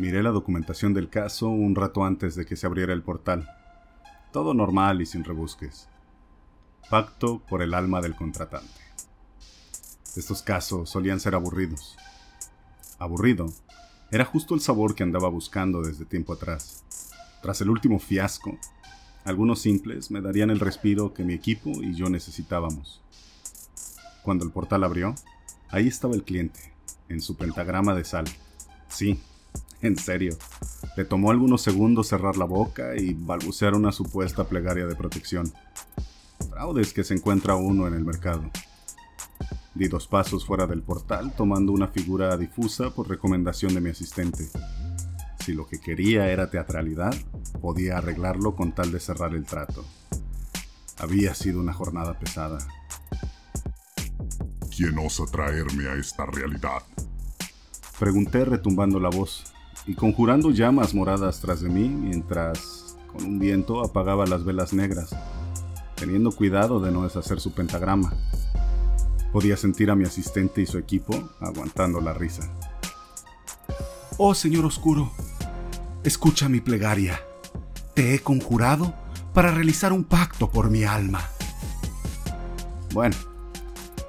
Miré la documentación del caso un rato antes de que se abriera el portal. Todo normal y sin rebusques. Pacto por el alma del contratante. Estos casos solían ser aburridos. Aburrido era justo el sabor que andaba buscando desde tiempo atrás. Tras el último fiasco, algunos simples me darían el respiro que mi equipo y yo necesitábamos. Cuando el portal abrió, ahí estaba el cliente, en su pentagrama de sal. Sí, en serio. Le tomó algunos segundos cerrar la boca y balbucear una supuesta plegaria de protección. Fraudes que se encuentra uno en el mercado. Di dos pasos fuera del portal tomando una figura difusa por recomendación de mi asistente. Si lo que quería era teatralidad, podía arreglarlo con tal de cerrar el trato. Había sido una jornada pesada. ¿Quién osa traerme a esta realidad? Pregunté retumbando la voz y conjurando llamas moradas tras de mí mientras, con un viento, apagaba las velas negras, teniendo cuidado de no deshacer su pentagrama. Podía sentir a mi asistente y su equipo aguantando la risa. Oh Señor Oscuro, escucha mi plegaria. Te he conjurado para realizar un pacto por mi alma. Bueno,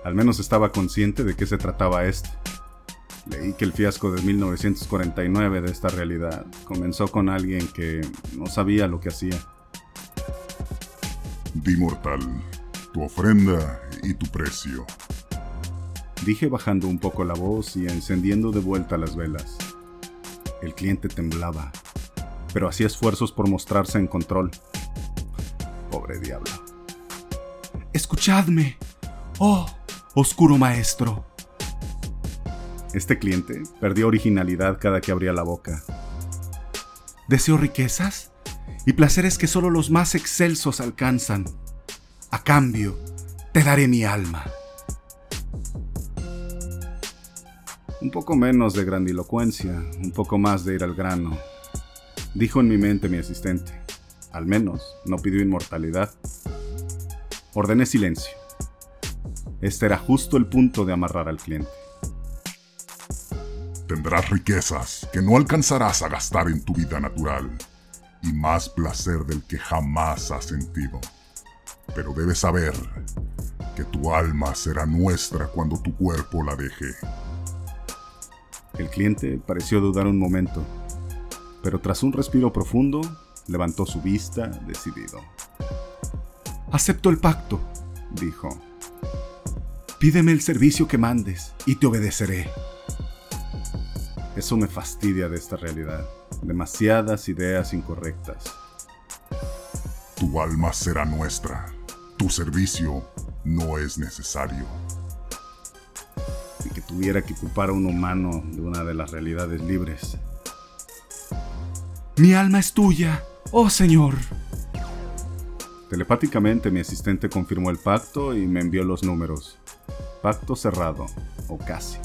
al menos estaba consciente de qué se trataba esto. Leí que el fiasco de 1949 de esta realidad comenzó con alguien que no sabía lo que hacía. Di mortal, tu ofrenda y tu precio. Dije bajando un poco la voz y encendiendo de vuelta las velas. El cliente temblaba, pero hacía esfuerzos por mostrarse en control. Pobre diablo. Escuchadme, oh oscuro maestro. Este cliente perdía originalidad cada que abría la boca. Deseo riquezas y placeres que solo los más excelsos alcanzan. A cambio, te daré mi alma. Un poco menos de grandilocuencia, un poco más de ir al grano, dijo en mi mente mi asistente. Al menos no pidió inmortalidad. Ordené silencio. Este era justo el punto de amarrar al cliente. Tendrás riquezas que no alcanzarás a gastar en tu vida natural y más placer del que jamás has sentido. Pero debes saber que tu alma será nuestra cuando tu cuerpo la deje. El cliente pareció dudar un momento, pero tras un respiro profundo, levantó su vista decidido. Acepto el pacto, dijo. Pídeme el servicio que mandes y te obedeceré. Eso me fastidia de esta realidad. Demasiadas ideas incorrectas. Tu alma será nuestra. Tu servicio no es necesario que tuviera que ocupar a un humano de una de las realidades libres. Mi alma es tuya, oh Señor. Telepáticamente mi asistente confirmó el pacto y me envió los números. Pacto cerrado, o casi.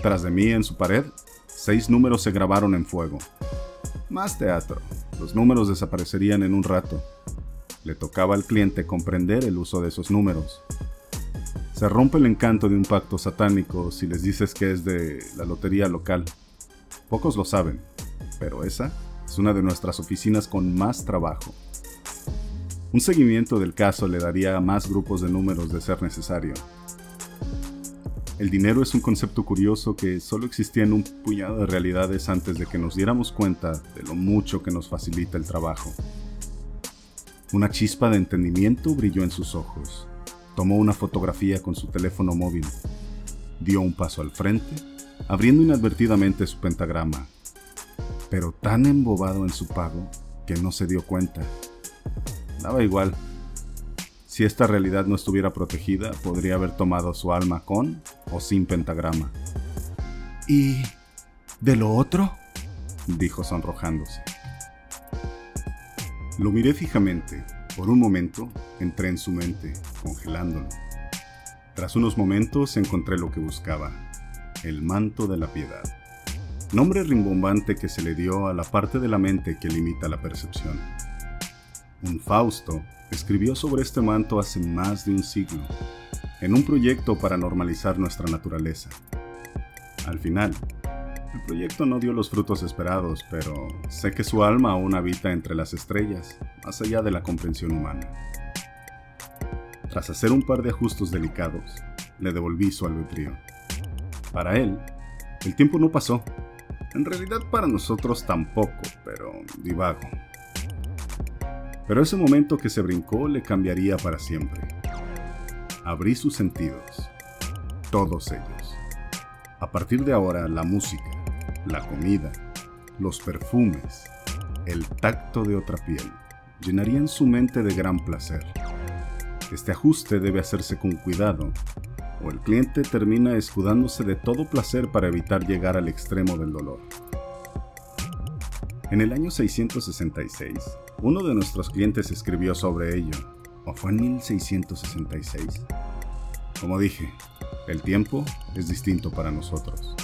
Tras de mí en su pared, seis números se grabaron en fuego. Más teatro. Los números desaparecerían en un rato. Le tocaba al cliente comprender el uso de esos números. Se rompe el encanto de un pacto satánico si les dices que es de la lotería local. Pocos lo saben, pero esa es una de nuestras oficinas con más trabajo. Un seguimiento del caso le daría a más grupos de números de ser necesario. El dinero es un concepto curioso que solo existía en un puñado de realidades antes de que nos diéramos cuenta de lo mucho que nos facilita el trabajo. Una chispa de entendimiento brilló en sus ojos. Tomó una fotografía con su teléfono móvil. Dio un paso al frente, abriendo inadvertidamente su pentagrama, pero tan embobado en su pago que no se dio cuenta. Daba igual. Si esta realidad no estuviera protegida, podría haber tomado su alma con o sin pentagrama. ¿Y de lo otro? dijo sonrojándose. Lo miré fijamente por un momento entré en su mente, congelándolo. Tras unos momentos encontré lo que buscaba, el manto de la piedad. Nombre rimbombante que se le dio a la parte de la mente que limita la percepción. Un Fausto escribió sobre este manto hace más de un siglo, en un proyecto para normalizar nuestra naturaleza. Al final, El proyecto no dio los frutos esperados, pero sé que su alma aún habita entre las estrellas, más allá de la comprensión humana. Tras hacer un par de ajustes delicados, le devolví su albedrío. Para él, el tiempo no pasó. En realidad para nosotros tampoco, pero divago. Pero ese momento que se brincó le cambiaría para siempre. Abrí sus sentidos, todos ellos. A partir de ahora, la música, la comida, los perfumes, el tacto de otra piel, llenarían su mente de gran placer. Este ajuste debe hacerse con cuidado, o el cliente termina escudándose de todo placer para evitar llegar al extremo del dolor. En el año 666, uno de nuestros clientes escribió sobre ello, o fue en 1666. Como dije, el tiempo es distinto para nosotros.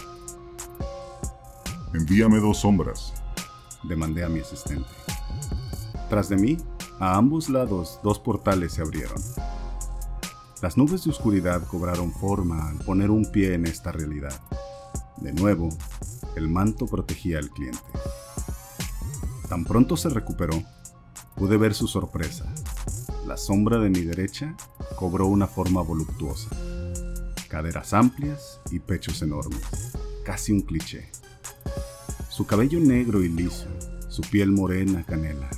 Envíame dos sombras, demandé a mi asistente. Tras de mí, a ambos lados dos portales se abrieron. Las nubes de oscuridad cobraron forma al poner un pie en esta realidad. De nuevo, el manto protegía al cliente. Tan pronto se recuperó, pude ver su sorpresa. La sombra de mi derecha cobró una forma voluptuosa. Caderas amplias y pechos enormes, casi un cliché. Su cabello negro y liso, su piel morena canela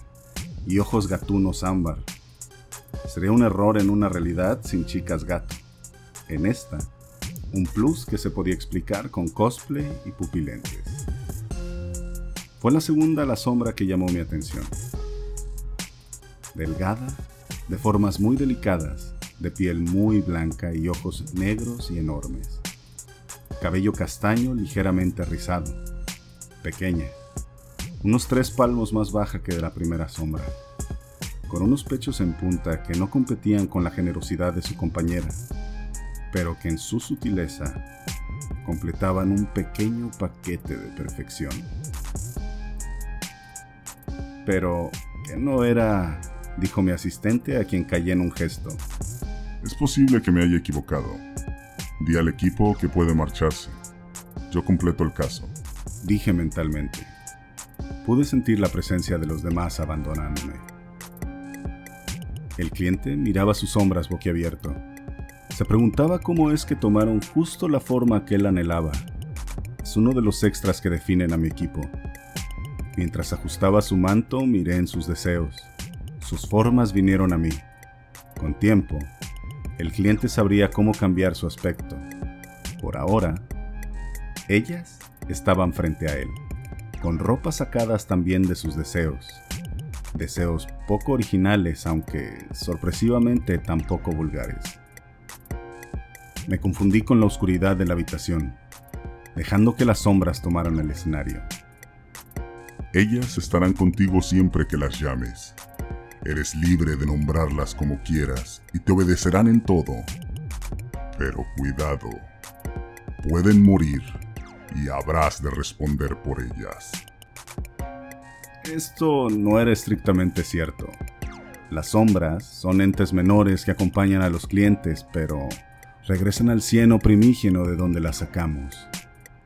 y ojos gatunos ámbar. Sería un error en una realidad sin chicas gato. En esta, un plus que se podía explicar con cosplay y pupilentes. Fue la segunda la sombra que llamó mi atención. Delgada, de formas muy delicadas, de piel muy blanca y ojos negros y enormes. Cabello castaño ligeramente rizado pequeña, unos tres palmos más baja que de la primera sombra, con unos pechos en punta que no competían con la generosidad de su compañera, pero que en su sutileza completaban un pequeño paquete de perfección. Pero que no era, dijo mi asistente a quien callé en un gesto. Es posible que me haya equivocado. Di al equipo que puede marcharse. Yo completo el caso dije mentalmente. Pude sentir la presencia de los demás abandonándome. El cliente miraba sus sombras boquiabierto. Se preguntaba cómo es que tomaron justo la forma que él anhelaba. Es uno de los extras que definen a mi equipo. Mientras ajustaba su manto, miré en sus deseos. Sus formas vinieron a mí. Con tiempo, el cliente sabría cómo cambiar su aspecto. Por ahora, ellas estaban frente a él, con ropas sacadas también de sus deseos. Deseos poco originales, aunque sorpresivamente tampoco vulgares. Me confundí con la oscuridad de la habitación, dejando que las sombras tomaran el escenario. Ellas estarán contigo siempre que las llames. Eres libre de nombrarlas como quieras y te obedecerán en todo. Pero cuidado, pueden morir y habrás de responder por ellas. Esto no era estrictamente cierto. Las sombras son entes menores que acompañan a los clientes, pero regresan al cieno primígeno de donde las sacamos.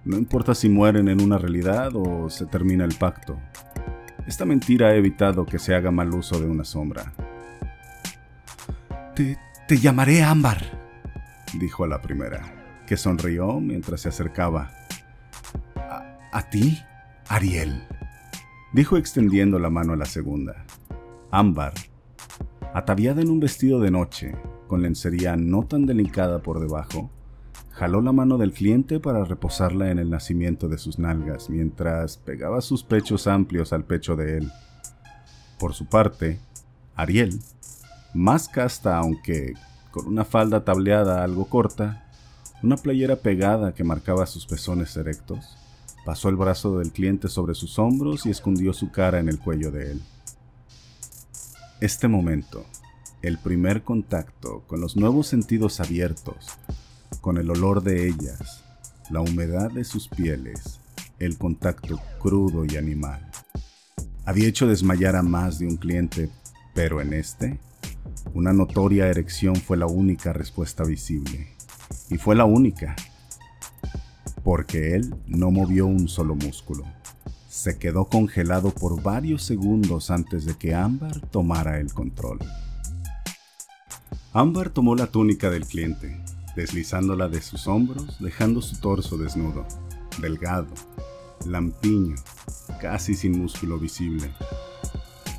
No importa si mueren en una realidad o se termina el pacto. Esta mentira ha evitado que se haga mal uso de una sombra. Te, te llamaré Ámbar, dijo a la primera, que sonrió mientras se acercaba. A ti, Ariel, dijo extendiendo la mano a la segunda. Ámbar, ataviada en un vestido de noche, con lencería no tan delicada por debajo, jaló la mano del cliente para reposarla en el nacimiento de sus nalgas mientras pegaba sus pechos amplios al pecho de él. Por su parte, Ariel, más casta aunque con una falda tableada algo corta, una playera pegada que marcaba sus pezones erectos, Pasó el brazo del cliente sobre sus hombros y escondió su cara en el cuello de él. Este momento, el primer contacto con los nuevos sentidos abiertos, con el olor de ellas, la humedad de sus pieles, el contacto crudo y animal. Había hecho desmayar a más de un cliente, pero en este, una notoria erección fue la única respuesta visible. Y fue la única porque él no movió un solo músculo. Se quedó congelado por varios segundos antes de que Ámbar tomara el control. Ámbar tomó la túnica del cliente, deslizándola de sus hombros, dejando su torso desnudo, delgado, lampiño, casi sin músculo visible.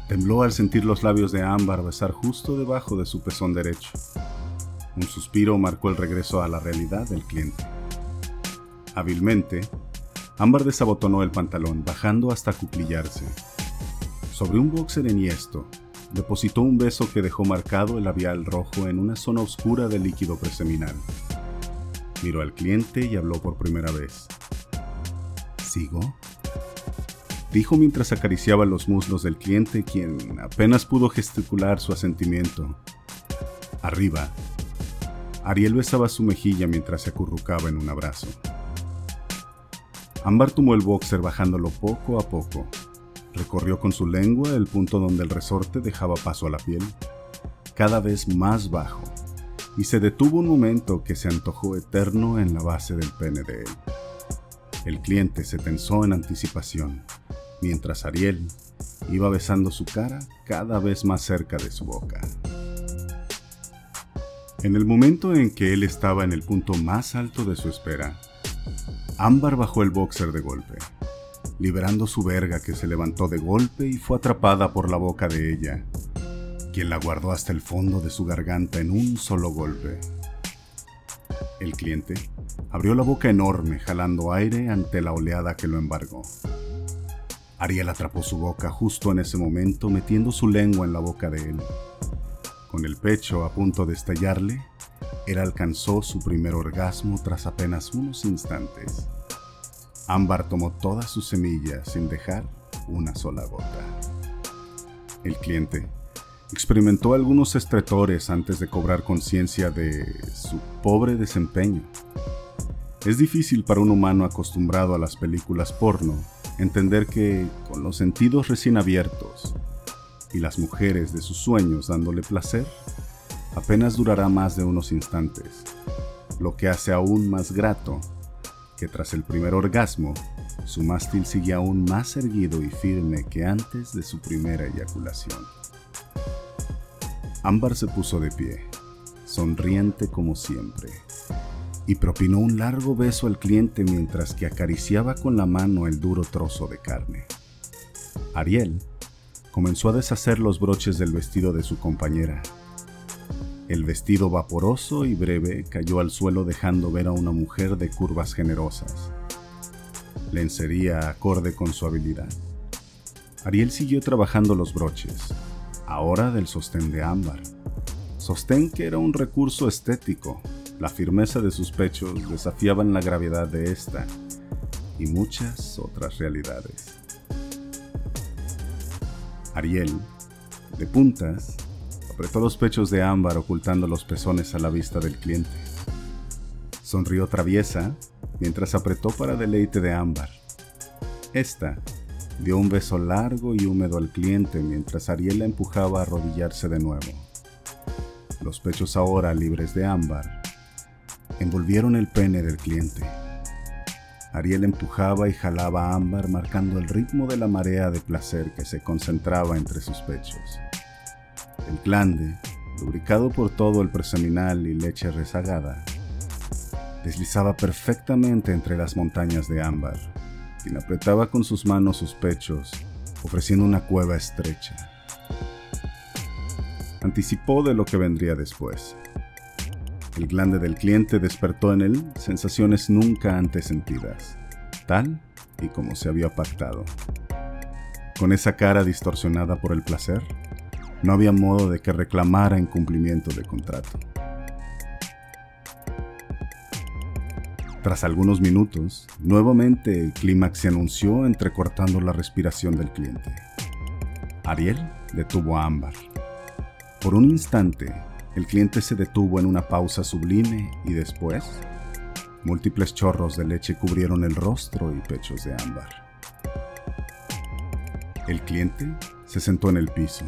Tembló al sentir los labios de Ámbar besar justo debajo de su pezón derecho. Un suspiro marcó el regreso a la realidad del cliente. Hábilmente, Ámbar desabotonó el pantalón, bajando hasta cuclillarse. Sobre un boxer enhiesto, depositó un beso que dejó marcado el labial rojo en una zona oscura del líquido preseminal. Miró al cliente y habló por primera vez. ¿Sigo? Dijo mientras acariciaba los muslos del cliente, quien apenas pudo gesticular su asentimiento. Arriba, Ariel besaba su mejilla mientras se acurrucaba en un abrazo. Ámbar tomó el boxer bajándolo poco a poco. Recorrió con su lengua el punto donde el resorte dejaba paso a la piel, cada vez más bajo, y se detuvo un momento que se antojó eterno en la base del pene de él. El cliente se tensó en anticipación, mientras Ariel iba besando su cara cada vez más cerca de su boca. En el momento en que él estaba en el punto más alto de su espera, Ámbar bajó el boxer de golpe, liberando su verga que se levantó de golpe y fue atrapada por la boca de ella, quien la guardó hasta el fondo de su garganta en un solo golpe. El cliente abrió la boca enorme jalando aire ante la oleada que lo embargó. Ariel atrapó su boca justo en ese momento metiendo su lengua en la boca de él. Con el pecho a punto de estallarle, él alcanzó su primer orgasmo tras apenas unos instantes. Ámbar tomó todas sus semillas sin dejar una sola gota. El cliente experimentó algunos estretores antes de cobrar conciencia de su pobre desempeño. Es difícil para un humano acostumbrado a las películas porno entender que, con los sentidos recién abiertos y las mujeres de sus sueños dándole placer, apenas durará más de unos instantes, lo que hace aún más grato que tras el primer orgasmo, su mástil sigue aún más erguido y firme que antes de su primera eyaculación. Ámbar se puso de pie, sonriente como siempre, y propinó un largo beso al cliente mientras que acariciaba con la mano el duro trozo de carne. Ariel comenzó a deshacer los broches del vestido de su compañera el vestido vaporoso y breve cayó al suelo dejando ver a una mujer de curvas generosas. Lencería acorde con su habilidad. Ariel siguió trabajando los broches, ahora del sostén de ámbar. Sostén que era un recurso estético. La firmeza de sus pechos desafiaban la gravedad de esta y muchas otras realidades. Ariel, de puntas, apretó los pechos de ámbar ocultando los pezones a la vista del cliente. Sonrió traviesa mientras apretó para deleite de ámbar. Esta dio un beso largo y húmedo al cliente mientras Ariel la empujaba a arrodillarse de nuevo. Los pechos ahora libres de ámbar envolvieron el pene del cliente. Ariel empujaba y jalaba ámbar marcando el ritmo de la marea de placer que se concentraba entre sus pechos. El glande, lubricado por todo el preseminal y leche rezagada, deslizaba perfectamente entre las montañas de ámbar, quien apretaba con sus manos sus pechos, ofreciendo una cueva estrecha. Anticipó de lo que vendría después. El glande del cliente despertó en él sensaciones nunca antes sentidas, tal y como se había pactado. Con esa cara distorsionada por el placer, no había modo de que reclamara incumplimiento de contrato. Tras algunos minutos, nuevamente el clímax se anunció entrecortando la respiración del cliente. Ariel detuvo a Ámbar. Por un instante, el cliente se detuvo en una pausa sublime y después, múltiples chorros de leche cubrieron el rostro y pechos de Ámbar. El cliente se sentó en el piso,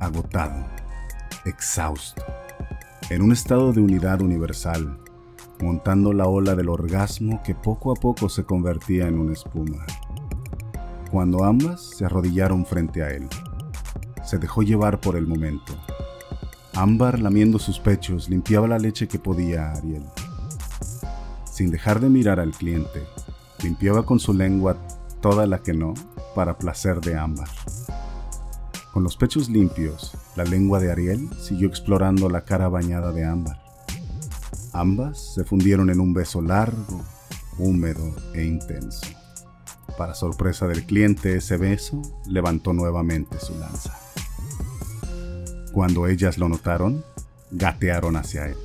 agotado, exhausto, en un estado de unidad universal, montando la ola del orgasmo que poco a poco se convertía en una espuma. Cuando ambas se arrodillaron frente a él, se dejó llevar por el momento. Ámbar, lamiendo sus pechos, limpiaba la leche que podía a Ariel. Sin dejar de mirar al cliente, limpiaba con su lengua toda la que no, para placer de Ámbar. Con los pechos limpios, la lengua de Ariel siguió explorando la cara bañada de Ámbar. Ambas se fundieron en un beso largo, húmedo e intenso. Para sorpresa del cliente, ese beso levantó nuevamente su lanza. Cuando ellas lo notaron, gatearon hacia él.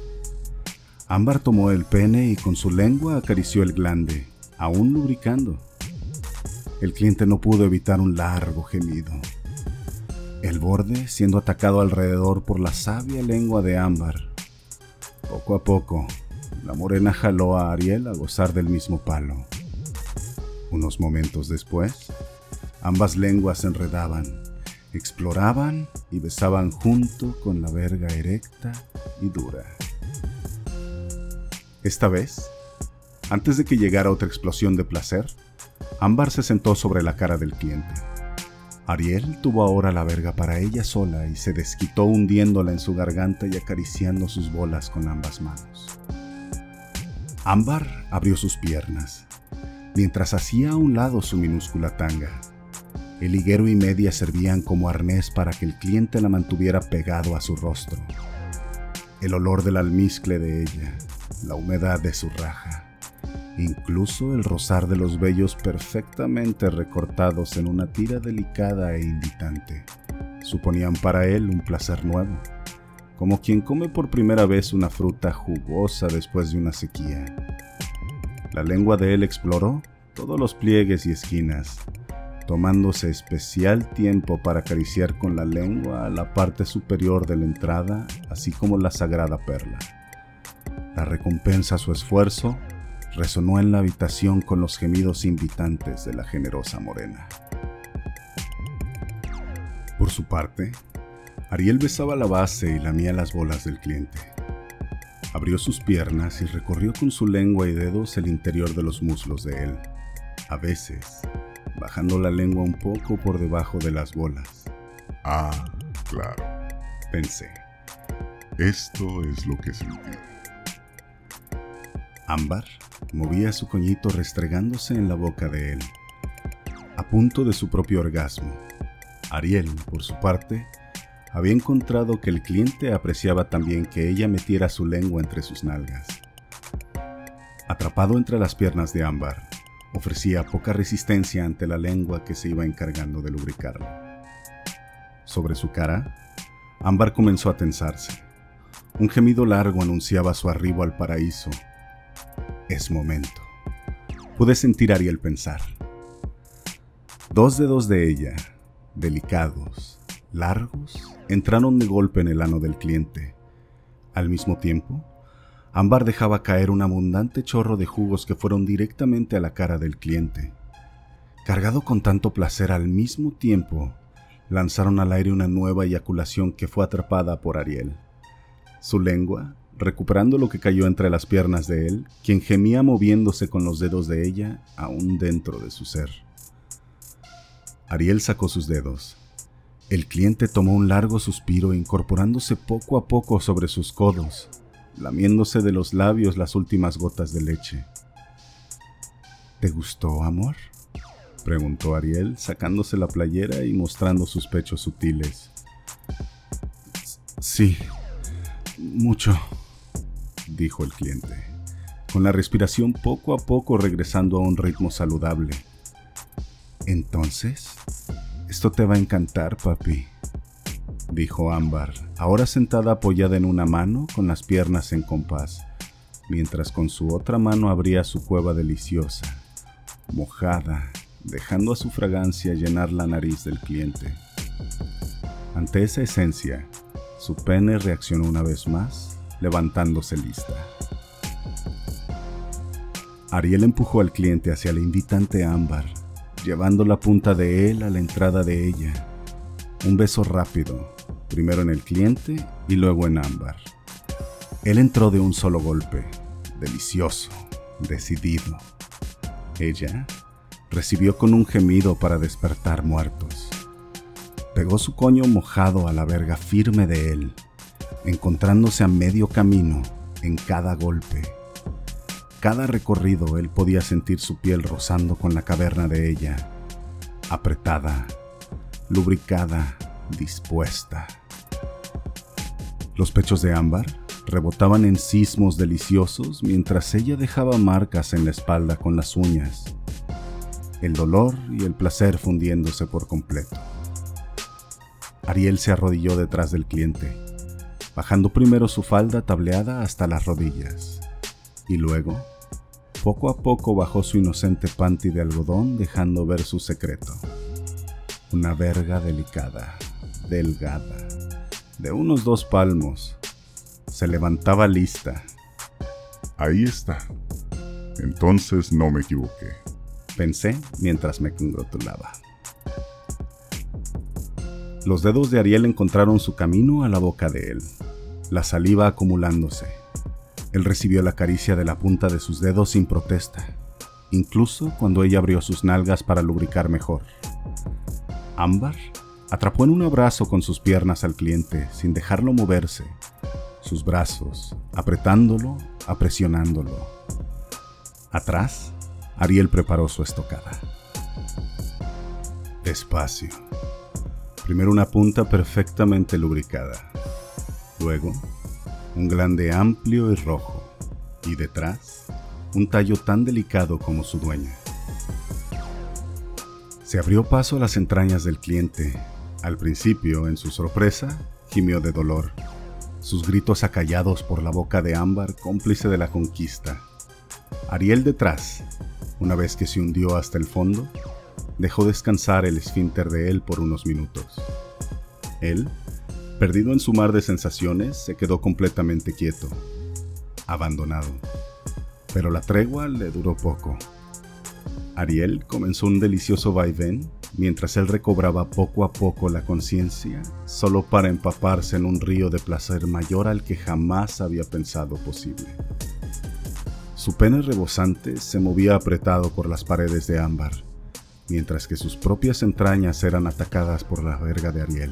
Ámbar tomó el pene y con su lengua acarició el glande, aún lubricando. El cliente no pudo evitar un largo gemido el borde siendo atacado alrededor por la sabia lengua de ámbar. Poco a poco, la morena jaló a Ariel a gozar del mismo palo. Unos momentos después, ambas lenguas se enredaban, exploraban y besaban junto con la verga erecta y dura. Esta vez, antes de que llegara otra explosión de placer, Ámbar se sentó sobre la cara del cliente. Ariel tuvo ahora la verga para ella sola y se desquitó hundiéndola en su garganta y acariciando sus bolas con ambas manos. Ámbar abrió sus piernas, mientras hacía a un lado su minúscula tanga. El higuero y media servían como arnés para que el cliente la mantuviera pegado a su rostro. El olor del almizcle de ella, la humedad de su raja, incluso el rozar de los vellos perfectamente recortados en una tira delicada e invitante, suponían para él un placer nuevo, como quien come por primera vez una fruta jugosa después de una sequía. La lengua de él exploró todos los pliegues y esquinas, tomándose especial tiempo para acariciar con la lengua la parte superior de la entrada, así como la sagrada perla. La recompensa a su esfuerzo resonó en la habitación con los gemidos invitantes de la generosa morena. Por su parte, Ariel besaba la base y lamía las bolas del cliente. Abrió sus piernas y recorrió con su lengua y dedos el interior de los muslos de él, a veces bajando la lengua un poco por debajo de las bolas. Ah, claro, pensé. Esto es lo que sentí. Ámbar movía su coñito restregándose en la boca de él, a punto de su propio orgasmo. Ariel, por su parte, había encontrado que el cliente apreciaba también que ella metiera su lengua entre sus nalgas. Atrapado entre las piernas de Ámbar, ofrecía poca resistencia ante la lengua que se iba encargando de lubricarlo. Sobre su cara, Ámbar comenzó a tensarse. Un gemido largo anunciaba su arribo al paraíso es momento. Pude sentir a Ariel pensar. Dos dedos de ella, delicados, largos, entraron de golpe en el ano del cliente. Al mismo tiempo, Ámbar dejaba caer un abundante chorro de jugos que fueron directamente a la cara del cliente. Cargado con tanto placer al mismo tiempo, lanzaron al aire una nueva eyaculación que fue atrapada por Ariel. Su lengua recuperando lo que cayó entre las piernas de él, quien gemía moviéndose con los dedos de ella aún dentro de su ser. Ariel sacó sus dedos. El cliente tomó un largo suspiro incorporándose poco a poco sobre sus codos, lamiéndose de los labios las últimas gotas de leche. ¿Te gustó, amor? preguntó Ariel, sacándose la playera y mostrando sus pechos sutiles. Sí, mucho, dijo el cliente, con la respiración poco a poco regresando a un ritmo saludable. Entonces, esto te va a encantar, papi, dijo Ámbar, ahora sentada apoyada en una mano con las piernas en compás, mientras con su otra mano abría su cueva deliciosa, mojada, dejando a su fragancia llenar la nariz del cliente. Ante esa esencia, su pene reaccionó una vez más levantándose lista. Ariel empujó al cliente hacia la invitante ámbar, llevando la punta de él a la entrada de ella. Un beso rápido, primero en el cliente y luego en ámbar. Él entró de un solo golpe, delicioso, decidido. Ella recibió con un gemido para despertar muertos. Pegó su coño mojado a la verga firme de él, encontrándose a medio camino en cada golpe. Cada recorrido él podía sentir su piel rozando con la caverna de ella, apretada, lubricada, dispuesta. Los pechos de ámbar rebotaban en sismos deliciosos mientras ella dejaba marcas en la espalda con las uñas, el dolor y el placer fundiéndose por completo. Ariel se arrodilló detrás del cliente, bajando primero su falda tableada hasta las rodillas, y luego, poco a poco bajó su inocente panty de algodón dejando ver su secreto. Una verga delicada, delgada, de unos dos palmos, se levantaba lista. Ahí está. Entonces no me equivoqué. Pensé mientras me congratulaba. Los dedos de Ariel encontraron su camino a la boca de él, la saliva acumulándose. Él recibió la caricia de la punta de sus dedos sin protesta, incluso cuando ella abrió sus nalgas para lubricar mejor. Ámbar atrapó en un abrazo con sus piernas al cliente sin dejarlo moverse, sus brazos, apretándolo, apresionándolo. Atrás, Ariel preparó su estocada. Despacio Primero una punta perfectamente lubricada. Luego, un glande amplio y rojo. Y detrás, un tallo tan delicado como su dueña. Se abrió paso a las entrañas del cliente. Al principio, en su sorpresa, gimió de dolor. Sus gritos acallados por la boca de ámbar, cómplice de la conquista. Ariel detrás, una vez que se hundió hasta el fondo, dejó descansar el esfínter de él por unos minutos. Él, perdido en su mar de sensaciones, se quedó completamente quieto, abandonado. Pero la tregua le duró poco. Ariel comenzó un delicioso vaivén mientras él recobraba poco a poco la conciencia, solo para empaparse en un río de placer mayor al que jamás había pensado posible. Su pene rebosante se movía apretado por las paredes de ámbar, mientras que sus propias entrañas eran atacadas por la verga de Ariel,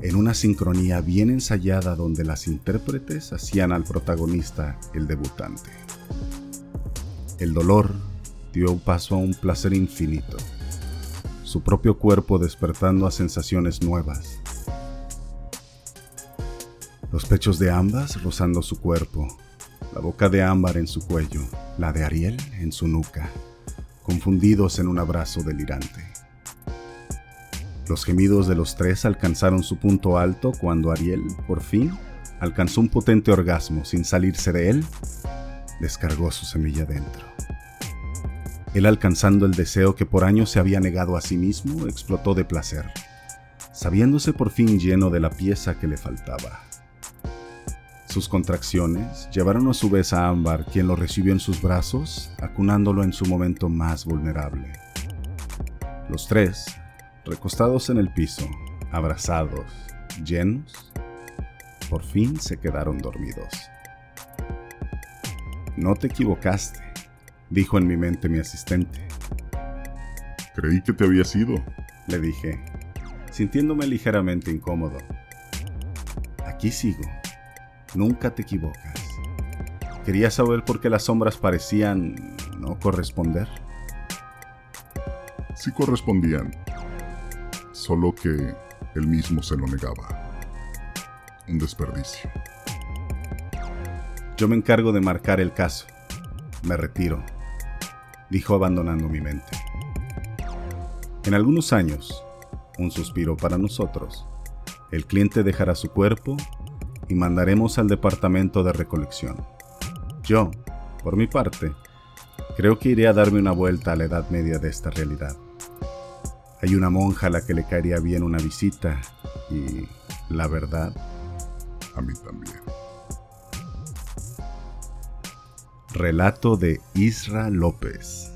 en una sincronía bien ensayada donde las intérpretes hacían al protagonista el debutante. El dolor dio paso a un placer infinito, su propio cuerpo despertando a sensaciones nuevas. Los pechos de ambas rozando su cuerpo, la boca de ámbar en su cuello, la de Ariel en su nuca confundidos en un abrazo delirante. Los gemidos de los tres alcanzaron su punto alto cuando Ariel, por fin, alcanzó un potente orgasmo sin salirse de él, descargó su semilla dentro. Él alcanzando el deseo que por años se había negado a sí mismo, explotó de placer, sabiéndose por fin lleno de la pieza que le faltaba. Sus contracciones llevaron a su vez a Ámbar, quien lo recibió en sus brazos, acunándolo en su momento más vulnerable. Los tres, recostados en el piso, abrazados, llenos, por fin se quedaron dormidos. No te equivocaste, dijo en mi mente mi asistente. Creí que te habías ido, le dije, sintiéndome ligeramente incómodo. Aquí sigo, Nunca te equivocas. Quería saber por qué las sombras parecían no corresponder. Sí correspondían, solo que él mismo se lo negaba. Un desperdicio. Yo me encargo de marcar el caso. Me retiro, dijo abandonando mi mente. En algunos años, un suspiro para nosotros, el cliente dejará su cuerpo y mandaremos al departamento de recolección. Yo, por mi parte, creo que iré a darme una vuelta a la edad media de esta realidad. Hay una monja a la que le caería bien una visita y, la verdad, a mí también. Relato de Isra López.